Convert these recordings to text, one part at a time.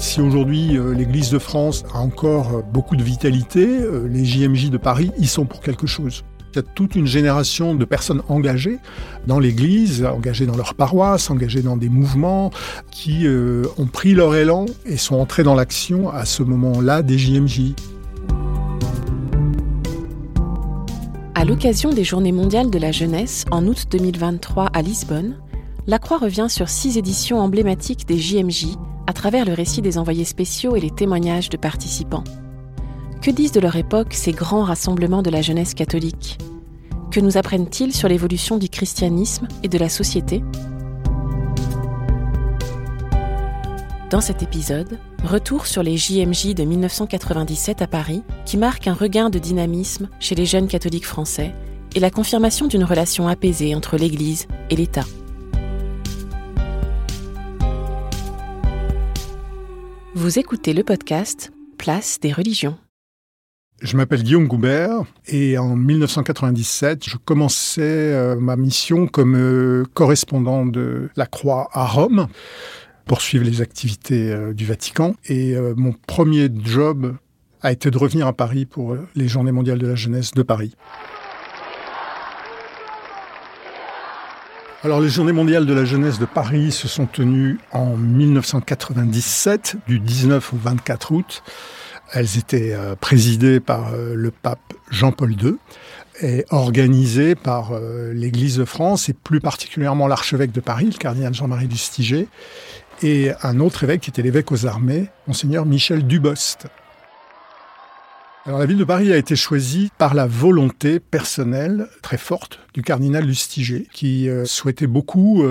Si aujourd'hui euh, l'Église de France a encore euh, beaucoup de vitalité, euh, les JMJ de Paris y sont pour quelque chose. Il y a toute une génération de personnes engagées dans l'Église, engagées dans leur paroisse, engagées dans des mouvements, qui ont pris leur élan et sont entrés dans l'action à ce moment-là des JMJ. À l'occasion des Journées mondiales de la jeunesse en août 2023 à Lisbonne, la Croix revient sur six éditions emblématiques des JMJ à travers le récit des envoyés spéciaux et les témoignages de participants. Que disent de leur époque ces grands rassemblements de la jeunesse catholique? Que nous apprennent-ils sur l'évolution du christianisme et de la société? Dans cet épisode, retour sur les JMJ de 1997 à Paris, qui marquent un regain de dynamisme chez les jeunes catholiques français et la confirmation d'une relation apaisée entre l'Église et l'État. Vous écoutez le podcast Place des religions. Je m'appelle Guillaume Goubert et en 1997, je commençais euh, ma mission comme euh, correspondant de la Croix à Rome, poursuivre les activités euh, du Vatican. Et mon premier job a été de revenir à Paris pour les Journées mondiales de la jeunesse de Paris. Alors, les Journées mondiales de la jeunesse de Paris se sont tenues en 1997, du 19 au 24 août. Elles étaient euh, présidées par euh, le pape Jean-Paul II et organisées par euh, l'Église de France et plus particulièrement l'archevêque de Paris, le cardinal Jean-Marie Lustiger, et un autre évêque qui était l'évêque aux armées, monseigneur Michel Dubost. Alors la ville de Paris a été choisie par la volonté personnelle très forte du cardinal Lustiger, qui souhaitait beaucoup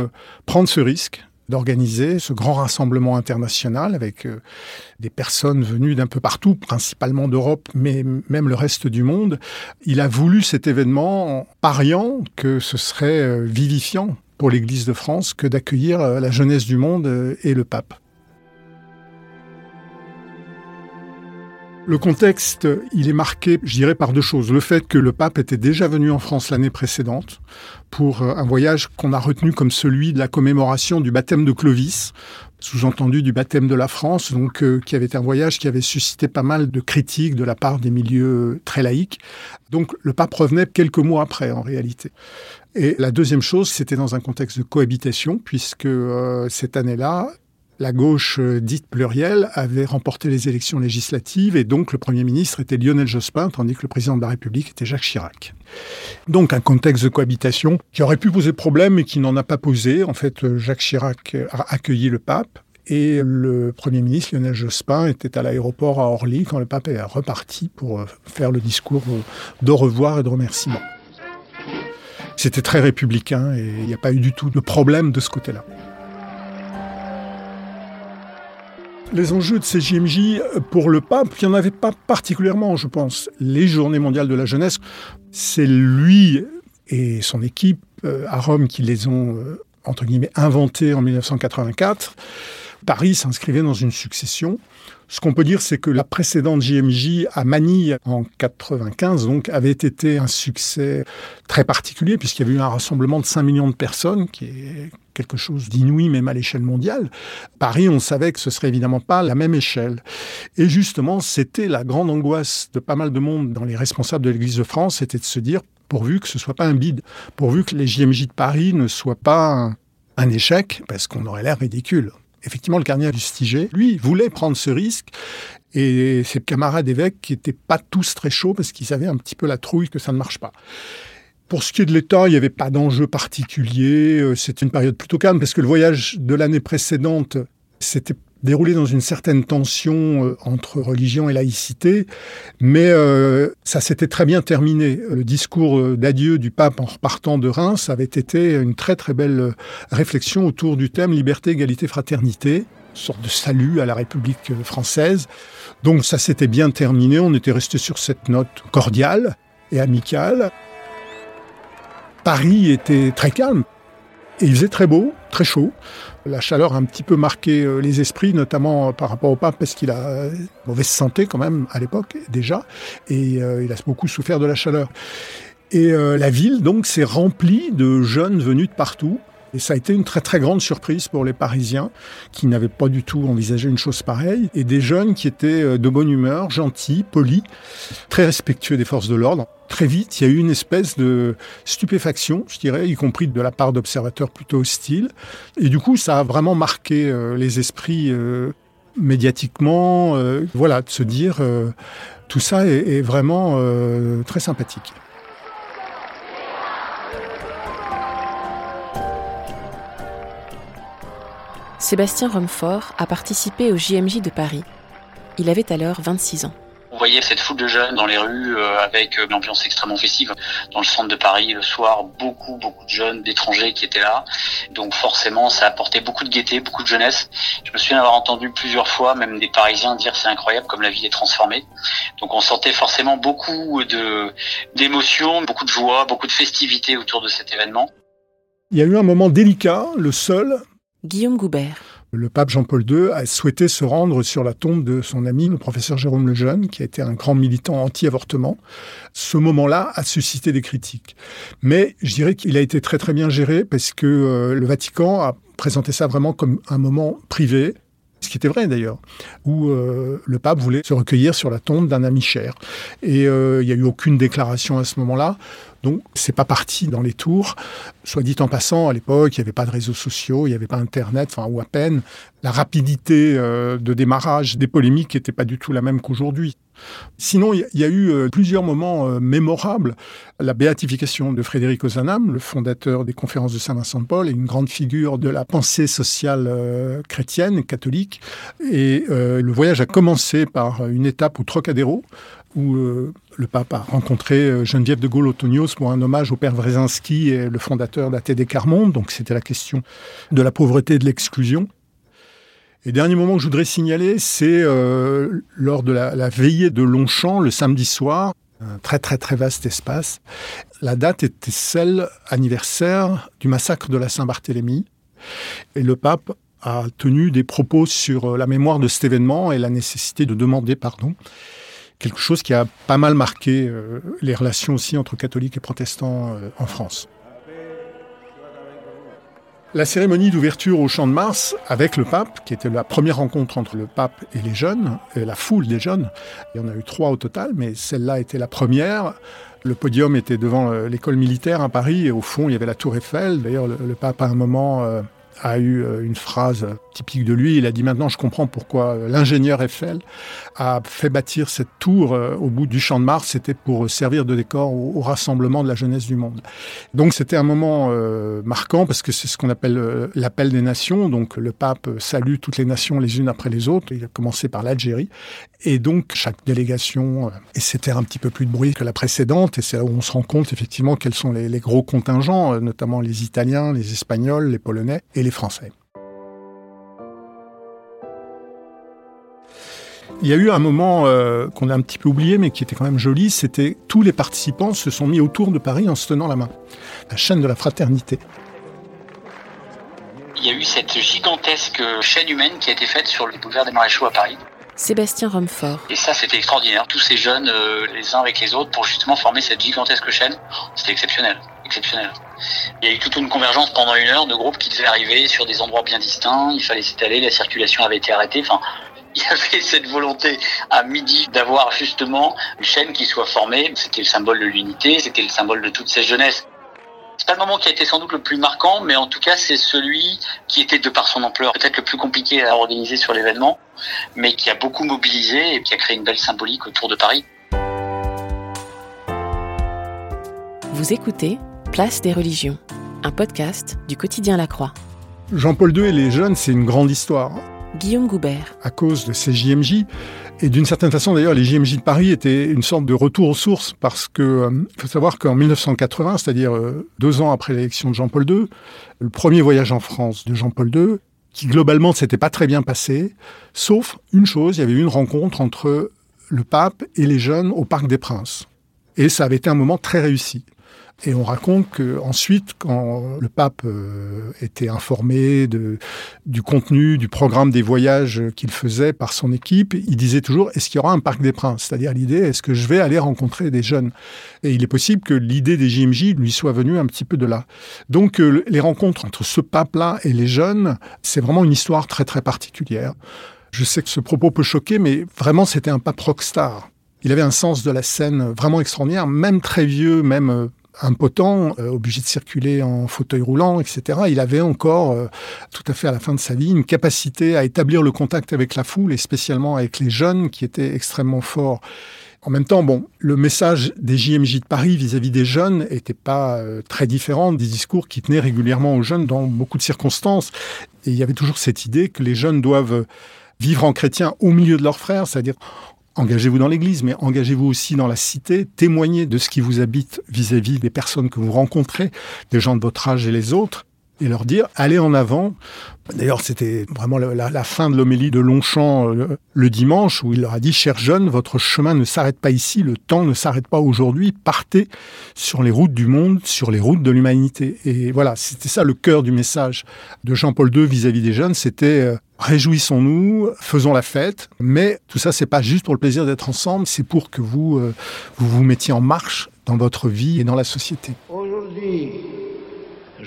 prendre ce risque d'organiser ce grand rassemblement international avec euh, des personnes venues d'un peu partout, principalement d'Europe, mais même le reste du monde. Il a voulu cet événement en pariant que ce serait euh, vivifiant pour l'Église de France que d'accueillir euh, la jeunesse du monde et le pape. Le contexte, il est marqué, je dirais, par deux choses. Le fait que le pape était déjà venu en France l'année précédente pour euh, un voyage qu'on a retenu comme celui de la commémoration du baptême de Clovis, sous-entendu du baptême de la France, donc euh, qui avait été un voyage qui avait suscité pas mal de critiques de la part des milieux très laïques. Donc le pape revenait quelques mois après en réalité. Et la deuxième chose, c'était dans un contexte de cohabitation, puisque euh, cette année-là, la gauche euh, dite plurielle avait remporté les élections législatives et donc le Premier ministre était Lionel Jospin, tandis que le président de la République était Jacques Chirac. Donc un contexte de cohabitation qui aurait pu poser problème mais qui n'en a pas posé. En fait, euh, Jacques Chirac a accueilli le pape et le Premier ministre Lionel Jospin était à l'aéroport à Orly quand le pape est reparti pour euh, faire le discours de revoir et de remerciement. C'était très républicain et il n'y a pas eu du tout de problème de ce côté-là. Les enjeux de ces JMJ pour le pape, il n'y en avait pas particulièrement, je pense. Les Journées mondiales de la jeunesse, c'est lui et son équipe euh, à Rome qui les ont, euh, entre guillemets, inventées en 1984. Paris s'inscrivait dans une succession. Ce qu'on peut dire, c'est que la précédente JMJ à Manille en 95 donc avait été un succès très particulier puisqu'il y avait eu un rassemblement de 5 millions de personnes, qui est quelque chose d'inouï même à l'échelle mondiale. Paris, on savait que ce serait évidemment pas la même échelle. Et justement, c'était la grande angoisse de pas mal de monde dans les responsables de l'Église de France, c'était de se dire pourvu que ce soit pas un bide, pourvu que les JMJ de Paris ne soient pas un, échec, parce qu'on aurait l'air ridicule effectivement, le cardinal Lustiger, lui, voulait prendre ce risque. Et ses camarades évêques qui n'étaient pas tous très chauds parce qu'ils avaient un petit peu la trouille que ça ne marche pas. Pour ce qui est de l'État, il n'y avait pas d'enjeu particulier. Euh, c'était une période plutôt calme parce que le voyage de l'année précédente, c'était déroulé dans une certaine tension euh, entre religion et laïcité, mais euh, ça s'était très bien terminé. Le discours d'adieu du pape en repartant de Reims avait été une très très belle réflexion autour du thème liberté, égalité, fraternité, sorte de salut à la République française. Donc ça s'était bien terminé, on était resté sur cette note cordiale et amicale. Paris était très calme et il faisait très beau, très chaud. La chaleur a un petit peu marqué euh, les esprits, notamment par rapport au pape, parce qu'il a euh, mauvaise santé quand même à l'époque déjà, et euh, il a beaucoup souffert de la chaleur. Et la ville donc s'est remplie de jeunes venus de partout, et ça a été une très très grande surprise pour les Parisiens qui n'avaient pas du tout envisagé une chose pareille. Et des jeunes qui étaient euh, de bonne humeur, gentils, polis, très respectueux des forces de l'ordre. Très vite, il y a eu une espèce de stupéfaction, je dirais, y compris de la part d'observateurs plutôt hostiles. Et du coup, ça a vraiment marqué euh, les esprits euh, médiatiquement. voilà, de se dire, tout ça est vraiment très sympathique. Sébastien Rumfort a participé au JMJ de Paris. Il avait alors 26 ans. On voyait cette foule de jeunes dans les rues euh, avec euh, une ambiance extrêmement festive. Dans le centre de Paris, le soir, beaucoup, beaucoup de jeunes, d'étrangers qui étaient là. Donc forcément, ça apportait beaucoup de gaieté, beaucoup de jeunesse. Je me souviens d'avoir entendu plusieurs fois, même des Parisiens dire c'est incroyable comme la vie est transformée. Donc on sentait forcément beaucoup de d'émotions, beaucoup de joie, beaucoup de festivité autour de cet événement. Il y a eu un moment délicat, le seul, Guillaume Goubert. Le pape Jean-Paul II a souhaité se rendre sur la tombe de son ami, le professeur Jérôme Lejeune, qui a été un grand militant anti-avortement. Ce moment-là a suscité des critiques. Mais je dirais qu'il a été très très bien géré parce que euh, le Vatican a présenté ça vraiment comme un moment privé, ce qui était vrai d'ailleurs, où euh, le pape voulait se recueillir sur la tombe d'un ami cher. Et euh, il n'y a eu aucune déclaration à ce moment-là. Donc, c'est pas parti dans les tours. Soit dit en passant, à l'époque, il n'y avait pas de réseaux sociaux, il n'y avait pas Internet, enfin, ou à peine. La rapidité euh, de démarrage des polémiques n'était pas du tout la même qu'aujourd'hui. Sinon, il y a eu euh, plusieurs moments euh, mémorables. La béatification de Frédéric Ozanam, le fondateur des conférences de Saint-Vincent-de-Paul, une grande figure de la pensée sociale chrétienne, catholique. Et le voyage a commencé par une étape au Trocadéro, où euh, le pape a rencontré euh, Geneviève de Gaulle-Otonios pour un hommage au père Wrezinski et le fondateur d'ATD Carmonde. Donc c'était la question de la pauvreté et de l'exclusion. Et dernier moment que je voudrais signaler, c'est euh, lors de la, la, veillée de Longchamp le samedi soir, un très très très vaste espace. La date était celle anniversaire du massacre de la Saint-Barthélemy. Et le pape a tenu des propos sur la mémoire de cet événement et la nécessité de demander pardon quelque chose qui a pas mal marqué euh, les relations aussi entre catholiques et protestants euh, en France. La cérémonie d'ouverture au Champ de Mars avec le pape, qui était la première rencontre entre le pape et les jeunes, la foule des jeunes, il y en a eu trois au total, mais celle-là était la première. Le podium était devant euh, l'école militaire à Paris, et au fond, il y avait la tour Eiffel. D'ailleurs, le, pape, à un moment, a eu euh, une phrase typique de lui. Il a dit maintenant je comprends pourquoi euh, l'ingénieur Eiffel a fait bâtir cette tour euh, au bout du champ de Mars. C'était pour servir de décor au, rassemblement de la jeunesse du monde. Donc c'était un moment marquant parce que c'est ce qu'on appelle l'appel des nations. Donc le pape salue toutes les nations les unes après les autres. Il a commencé par l'Algérie. Et donc chaque délégation essaie un petit peu plus de bruit que la précédente. Et c'est là où on se rend compte effectivement quels sont les, les gros contingents, notamment les Italiens, les Espagnols, les Polonais et les Français. Il y a eu un moment euh, qu'on a un petit peu oublié, mais qui était quand même joli, c'était tous les participants se sont mis autour de Paris en se tenant la main. La chaîne de la fraternité. Il y a eu cette gigantesque chaîne humaine qui a été faite sur le boulevard des Maréchaux à Paris. Sébastien Romfort. Et ça, c'était extraordinaire. Tous ces jeunes, euh, les uns avec les autres, pour justement former cette gigantesque chaîne. C'était exceptionnel. Il y a eu toute une convergence pendant une heure de groupes qui devaient arriver sur des endroits bien distincts. Il fallait s'étaler, la circulation avait été arrêtée. Il y avait cette volonté à midi d'avoir justement une chaîne qui soit formée. C'était le symbole de l'unité, c'était le symbole de toute cette jeunesse. C'est pas le moment qui a été sans doute le plus marquant, mais en tout cas, c'est celui qui était, de par son ampleur, peut-être le plus compliqué à organiser sur l'événement, mais qui a beaucoup mobilisé et qui a créé une belle symbolique autour de Paris. Vous écoutez Place des religions, un podcast du quotidien La Croix. Jean-Paul II et les jeunes, c'est une grande histoire. Guillaume Goubert. À cause de ces JMJ, et d'une certaine façon d'ailleurs, les JMJ de Paris étaient une sorte de retour aux sources parce que euh, faut savoir qu'en 1980, c'est-à-dire euh, deux ans après l'élection de Jean-Paul II, le premier voyage en France de Jean-Paul II, qui globalement ne s'était pas très bien passé, sauf une chose, il y avait eu une rencontre entre le pape et les jeunes au Parc des Princes. Et ça avait été un moment très réussi. Et on raconte que ensuite, quand le pape euh, était informé du contenu, du programme des voyages qu'il faisait par son équipe, il disait toujours est-ce qu'il y aura un parc des princes? C'est-à-dire l'idée est-ce que je vais aller rencontrer des jeunes? Et il est possible que l'idée des JMJ lui soit venue un petit peu de là. Donc euh, les rencontres entre ce pape-là et les jeunes, c'est vraiment une histoire très très particulière. Je sais que ce propos peut choquer, mais vraiment c'était un pape rockstar. Il avait un sens de la scène vraiment extraordinaire, même très vieux, même euh, impotent, euh, obligé de circuler en fauteuil roulant, etc. Il avait encore, euh, tout à fait à la fin de sa vie, une capacité à établir le contact avec la foule et spécialement avec les jeunes qui étaient extrêmement forts. En même temps, bon, le message des JMJ de Paris vis-à-vis des jeunes n'était pas euh, très différent des discours qui tenaient régulièrement aux jeunes dans beaucoup de circonstances. Et il y avait toujours cette idée que les jeunes doivent vivre en chrétien au milieu de leurs frères, c'est-à-dire engagez-vous dans l'Église, mais engagez-vous aussi dans la cité, témoignez de ce qui vous habite vis-à-vis des personnes que vous rencontrez, des gens de votre âge et les autres, et leur dire allez en avant. D'ailleurs, c'était vraiment la, fin de l'homélie de Longchamp euh, le, dimanche où il leur a dit chers jeunes, votre chemin ne s'arrête pas ici, le temps ne s'arrête pas aujourd'hui, partez sur les routes du monde, sur les routes de l'humanité. Et voilà, c'était ça le cœur du message de Jean-Paul II vis-à-vis des jeunes, c'était euh, réjouissons-nous, faisons la fête, mais tout ça, c'est pas juste pour le plaisir d'être ensemble, c'est pour que vous, euh, vous vous mettiez en marche dans votre vie et dans la société. Aujourd'hui,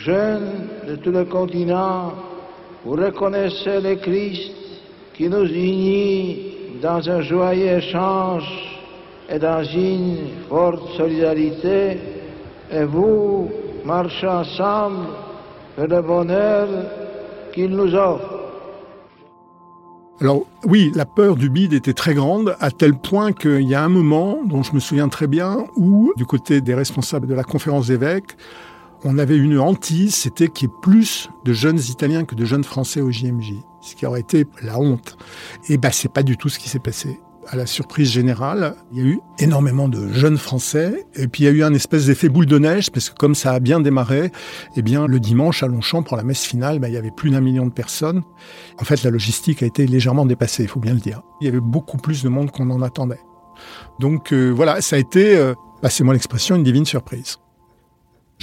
jeunes de tout le continent, vous reconnaissez le Christ qui nous unit dans un joyeux échange et dans une forte solidarité, et vous marchez ensemble vers le bonheur qu'il nous offre. Alors oui, la peur du bide était très grande, à tel point qu'il y a un moment, dont je me souviens très bien, où, du côté des responsables de la conférence d'évêques, on avait une hantise, c'était qu'il y ait plus de jeunes Italiens que de jeunes Français au JMJ, ce qui aurait été la honte. Et ben c'est pas du tout ce qui s'est passé à la surprise générale, il y a eu énormément de jeunes Français, et puis il y a eu un espèce d'effet boule de neige, parce que comme ça a bien démarré, eh bien le dimanche à Longchamp pour la messe finale, ben, il y avait plus d'un million de personnes. En fait, la logistique a été légèrement dépassée, il faut bien le dire. Il y avait beaucoup plus de monde qu'on en attendait. Donc euh, voilà, ça a été, euh, passez-moi l'expression, une divine surprise.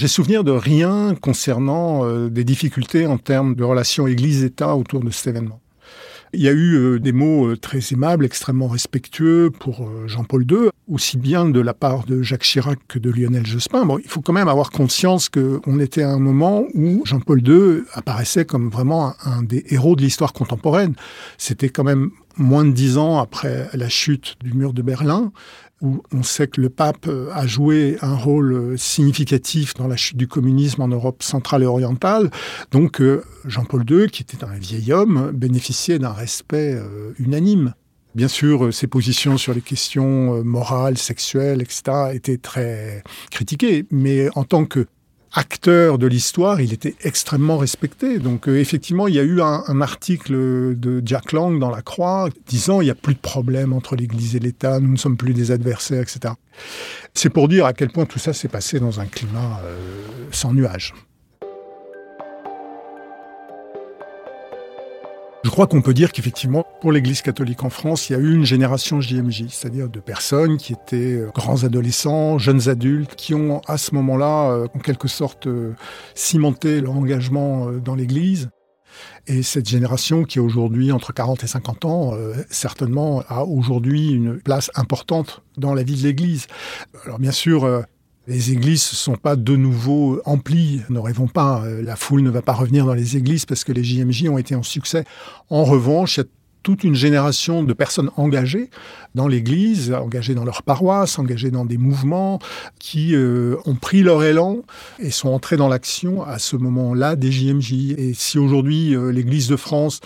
J'ai souvenir de rien concernant euh, des difficultés en termes de relations Église-État autour de cet événement. Il y a eu euh, des mots euh, très aimables, extrêmement respectueux pour Jean-Paul II, aussi bien de la part de Jacques Chirac que de Lionel Jospin. Bon, il faut quand même avoir conscience qu'on était à un moment où Jean-Paul II apparaissait comme vraiment un des héros de l'histoire contemporaine. C'était quand même moins de dix ans après la chute du mur de Berlin où on sait que le pape euh, a joué un rôle euh, significatif dans la chute du communisme en Europe centrale et orientale. Donc euh, Jean-Paul II, qui était un vieil homme, bénéficiait d'un respect unanime. Bien sûr, ses positions sur les questions morales, sexuelles, etc., étaient très critiquées, mais en tant que acteur de l'histoire, il était extrêmement respecté. Donc euh, effectivement, il y a eu un, un, article de Jack Lang dans La Croix disant il n'y a plus de problème entre l'Église et l'État, nous ne sommes plus des adversaires, etc. C'est pour dire à quel point tout ça s'est passé dans un climat euh, sans nuages. Je crois qu'on peut dire qu'effectivement, pour l'Église catholique en France, il y a eu une génération JMJ, c'est-à-dire de personnes qui étaient euh, grands adolescents, jeunes adultes, qui ont à ce moment-là, euh, en quelque sorte, euh, cimenté leur engagement dans l'Église. Et cette génération qui est aujourd'hui entre 40 et 50 ans, certainement a aujourd'hui une place importante dans la vie de l'Église. Alors bien sûr, les églises ne sont pas de nouveau emplies, ne rêvons pas, euh, la foule ne va pas revenir dans les églises parce que les JMJ ont été en succès. En revanche, il y a toute une génération de personnes engagées dans l'Église, engagées dans leur paroisse, engagées dans des mouvements, qui euh, ont pris leur élan et sont entrés dans l'action à ce moment-là des JMJ. Et si aujourd'hui euh, l'Église de France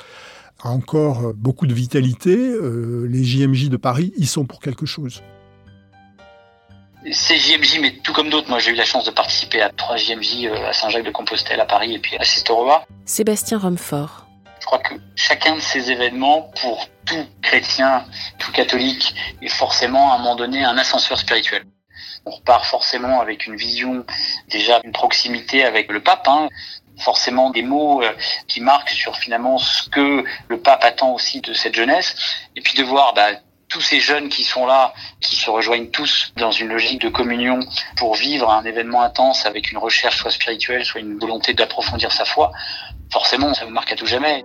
a encore beaucoup de vitalité, les JMJ de Paris y sont pour quelque chose c'est JMJ, mais tout comme d'autres, moi j'ai eu la chance de participer à trois JMJ euh, à Saint-Jacques de Compostelle, à Paris et puis à Sestoroa. Sébastien Romfort. Je crois que chacun de ces événements, pour tout chrétien, tout catholique, est forcément à un moment donné un ascenseur spirituel. On repart forcément avec une vision, déjà une proximité avec le pape, hein. forcément des mots euh, qui marquent sur finalement ce que le pape attend aussi de cette jeunesse, et puis de voir bah, tous ces jeunes qui sont là, qui se rejoignent tous dans une logique de communion pour vivre un événement intense avec une recherche soit spirituelle, soit une volonté d'approfondir sa foi, forcément ça vous marque à tout jamais.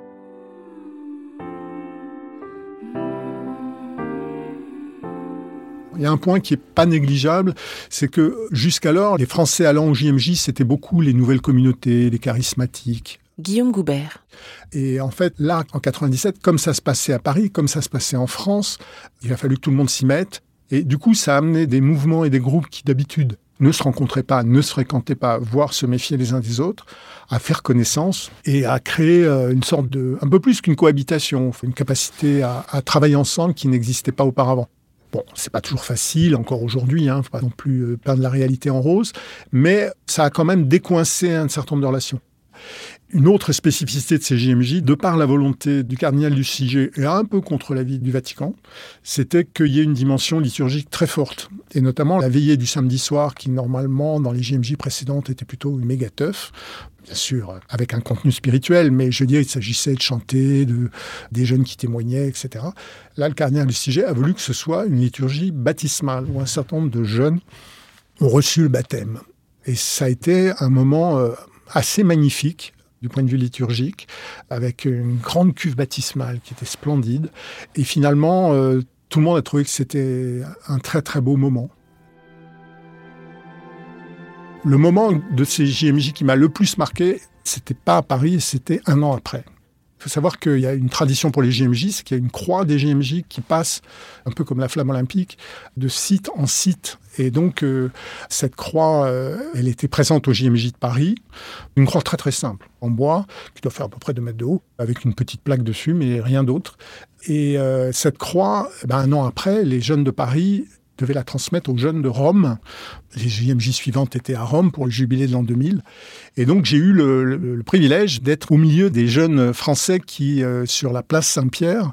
Il y a un point qui est pas négligeable, c'est que jusqu'alors, les Français allant au JMJ, c'était beaucoup les nouvelles communautés, les charismatiques. Guillaume Goubert. Et en fait, là, en 97, comme ça se passait à Paris, comme ça se passait en France, il a fallu que tout le monde s'y mette. Et du coup, ça a amené des mouvements et des groupes qui d'habitude ne se rencontraient pas, ne se fréquentaient pas, voire se méfiaient les uns des autres, à faire connaissance et à créer euh, une sorte de, un peu plus qu'une cohabitation, une capacité à, travailler ensemble qui n'existait pas auparavant. Bon, c'est pas toujours facile, encore aujourd'hui, hein, faut pas non plus euh, peindre la réalité en rose, mais ça a quand même décoincé un certain nombre de relations. Une autre spécificité de ces JMJ, de par la volonté du cardinal du Luciger et un peu contre l'avis du Vatican, c'était qu'il y ait une dimension liturgique très forte. Et notamment la veillée du samedi soir, qui normalement, dans les JMJ précédentes, était plutôt une méga teuf. Bien sûr, avec un contenu spirituel, mais je dire, il s'agissait de chanter, de, des jeunes qui témoignaient, etc. Là, le cardinal du a voulu que ce soit une liturgie baptismale, où un certain nombre de jeunes ont reçu le baptême. Et ça a été un moment euh, assez magnifique du point de vue liturgique, avec une grande cuve baptismale qui était splendide. Et finalement, euh, tout le monde a trouvé que c'était un très très beau moment. Le moment de ces JMJ qui m'a le plus marqué, c'était pas à Paris, c'était un an après. Il faut savoir qu'il y a une tradition pour les JMJ, c'est qu'il y a une croix des JMJ qui passe, un peu comme la flamme olympique, de site en site. Et donc, euh, cette croix, euh, elle était présente au JMJ de Paris. Une croix très très simple, en bois, qui doit faire à peu près 2 mètres de haut, avec une petite plaque dessus, mais rien d'autre. Et euh, cette croix, eh ben, un an après, les jeunes de Paris devait la transmettre aux jeunes de Rome. Les JMJ suivantes étaient à Rome pour le jubilé de l'an 2000. Et donc j'ai eu le, privilège d'être au milieu des jeunes Français qui, euh, sur la place Saint-Pierre,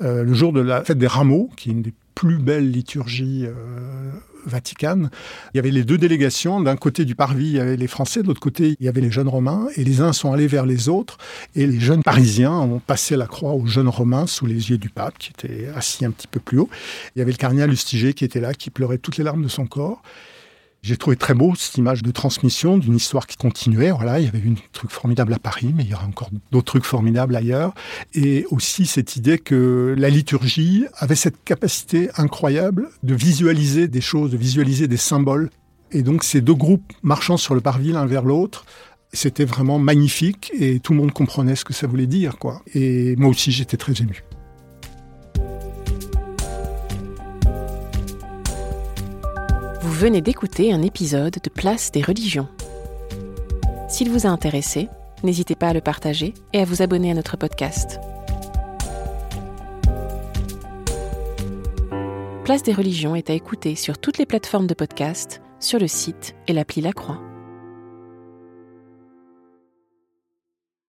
euh, le jour de la fête des rameaux, qui est une des plus belles liturgies euh, vaticanes, il y avait les deux délégations. D'un côté du parvis, il y avait les Français, de l'autre côté, il y avait les jeunes Romains. Et les uns sont allés vers les autres. Et les jeunes Parisiens ont passé la croix aux jeunes Romains sous les yeux du pape, qui était assis un petit peu plus haut. Il y avait le cardinal Lustiger qui était là, qui pleurait toutes les larmes de son corps. J'ai trouvé très beau cette image de transmission d'une histoire qui continuait. Voilà, il y avait eu un truc formidable à Paris, mais il y aura encore d'autres trucs formidables ailleurs. Et aussi cette idée que la liturgie avait cette capacité incroyable de visualiser des choses, de visualiser des symboles. Et donc ces deux groupes marchant sur le parvis l'un vers l'autre, c'était vraiment magnifique et tout le monde comprenait ce que ça voulait dire, quoi. Et moi aussi, j'étais très ému. Venez d'écouter un épisode de Place des religions. S'il vous a intéressé, n'hésitez pas à le partager et à vous abonner à notre podcast. Place des religions est à écouter sur toutes les plateformes de podcast, sur le site et l'appli La Croix.